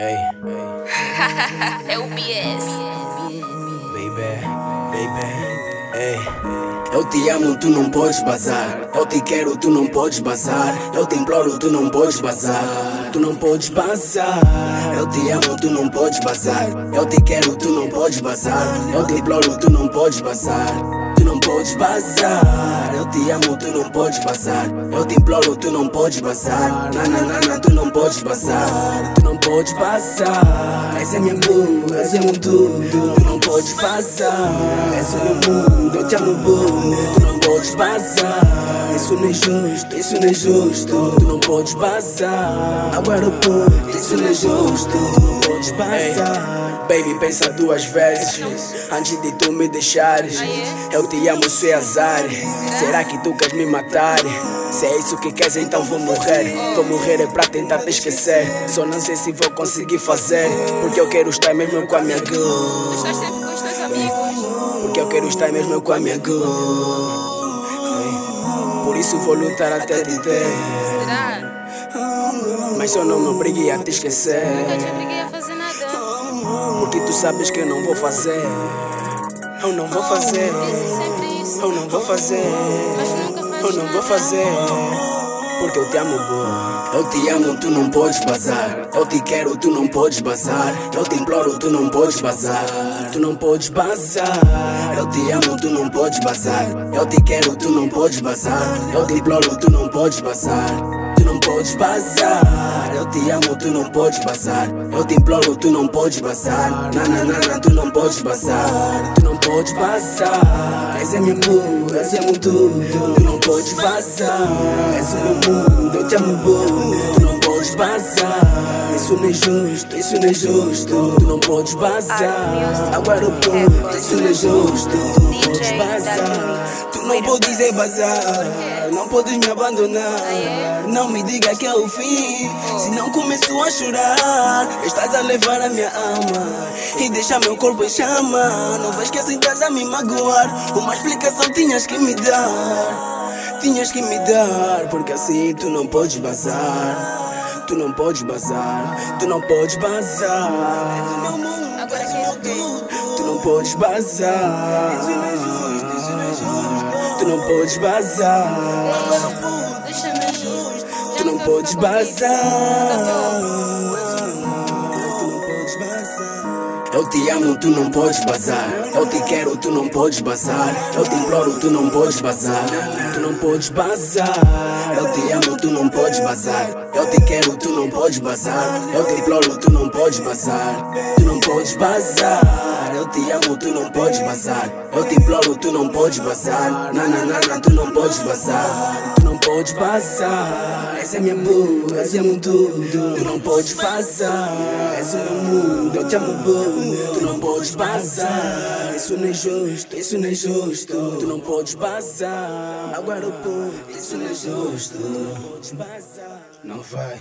Ei, é o BS. baby, baby, ei. Eu te amo, tu não podes bazar. Eu te quero, tu não podes bazar. Eu te imploro, tu não podes bazar. Tu não podes bazar. Eu te amo, tu não podes bazar. Eu te quero, tu não podes bazar. Eu te imploro, tu não podes bazar. Tu não podes bazar. Eu te amo, tu não podes bazar. Eu te imploro, tu não podes bazar. Na na na na, tu não podes bazar. Tu não podes bazar. Essa é minha boo, essa é meu tudo. Tu não podes bazar. Esse é meu mundo, eu te amo, boo. Tu não podes bazar. Isso não é justo, isso não é justo. Tu não podes bazar. Agora, pô, isso não é justo. Tu não podes bazar. Baby, pensa duas vezes antes de tu me deixares. Eu te amo, isso é azar. Será que tu queres me matar? Se é isso que queres, então vou morrer. Tô morrer é pra tentar te esquecer. Só não sei se vou conseguir fazer. Porque eu quero estar mesmo com a minha girl. Estás sempre com os teus amigos. Porque eu quero estar mesmo com a minha girl. Por isso vou lutar até te ter. Será? Mas só não me obrigue a te esquecer. Nunca te obriguei a fazer nada. Porque tu sabes que eu não vou fazer. Eu não vou fazer. Eu não vou fazer. Eu não vou fazer. Porque eu te amo, boa. Eu te amo, tu não podes bazar. Eu te quero, tu não podes bazar. Eu te imploro, tu não podes bazar. Tu não podes bazar. Eu te amo, tu não podes bazar. Eu te quero, tu não podes bazar. Eu te imploro, tu não podes bazar. Tu não podes bazar. Eu te amo, tu não podes bazar. Eu te imploro, tu não podes bazar. Na na na na, tu não podes bazar. Tu não podes bazar. Esse é meu mundo, esse é meu tudo. Tu não podes vazar. Esse é meu mundo, eu te amo, boo. Tu não podes vazar. Isso não é justo, isso não é justo. Tu não podes vazar. Agora eu pô, isso não é justo. Tu não podes. Tu não podes é vazar. Não podes me abandonar. Não me diga que é o fim. Se não começo a chorar, estás a levar a minha alma e deixa meu corpo em chama. Não vais que assim estás a me magoar. Uma explicação tinhas que me dar. Tinhas que me dar, porque assim tu não podes bazar. Tu não podes bazar, tu não podes bazar. Agora queres o quê? Tu não podes bazar. Tu não podes bazar. Deixa-me. Tu não podes bazar. Tu não podes bazar. Eu te amo, tu não podes bazar. Eu te quero, tu não podes bazar. Eu te imploro, tu não podes bazar. Tu não podes bazar. Eu te amo, tu não podes bazar. Eu te quero, tu não podes bazar. Eu te imploro, tu não podes bazar. Tu não podes bazar. Eu te amo, tu não podes bazar. Eu te imploro, tu não podes bazar. Na na na tu não podes bazar. Podes bazar. Essa é minha boo, essa é meu tudo. Tu não podes vazar. Esse é meu mundo, eu te amo, boo. Tu não podes bazar. Isso não é justo, isso não é justo. Tu não podes bazar. Agora, pô, isso não é justo. Não vai.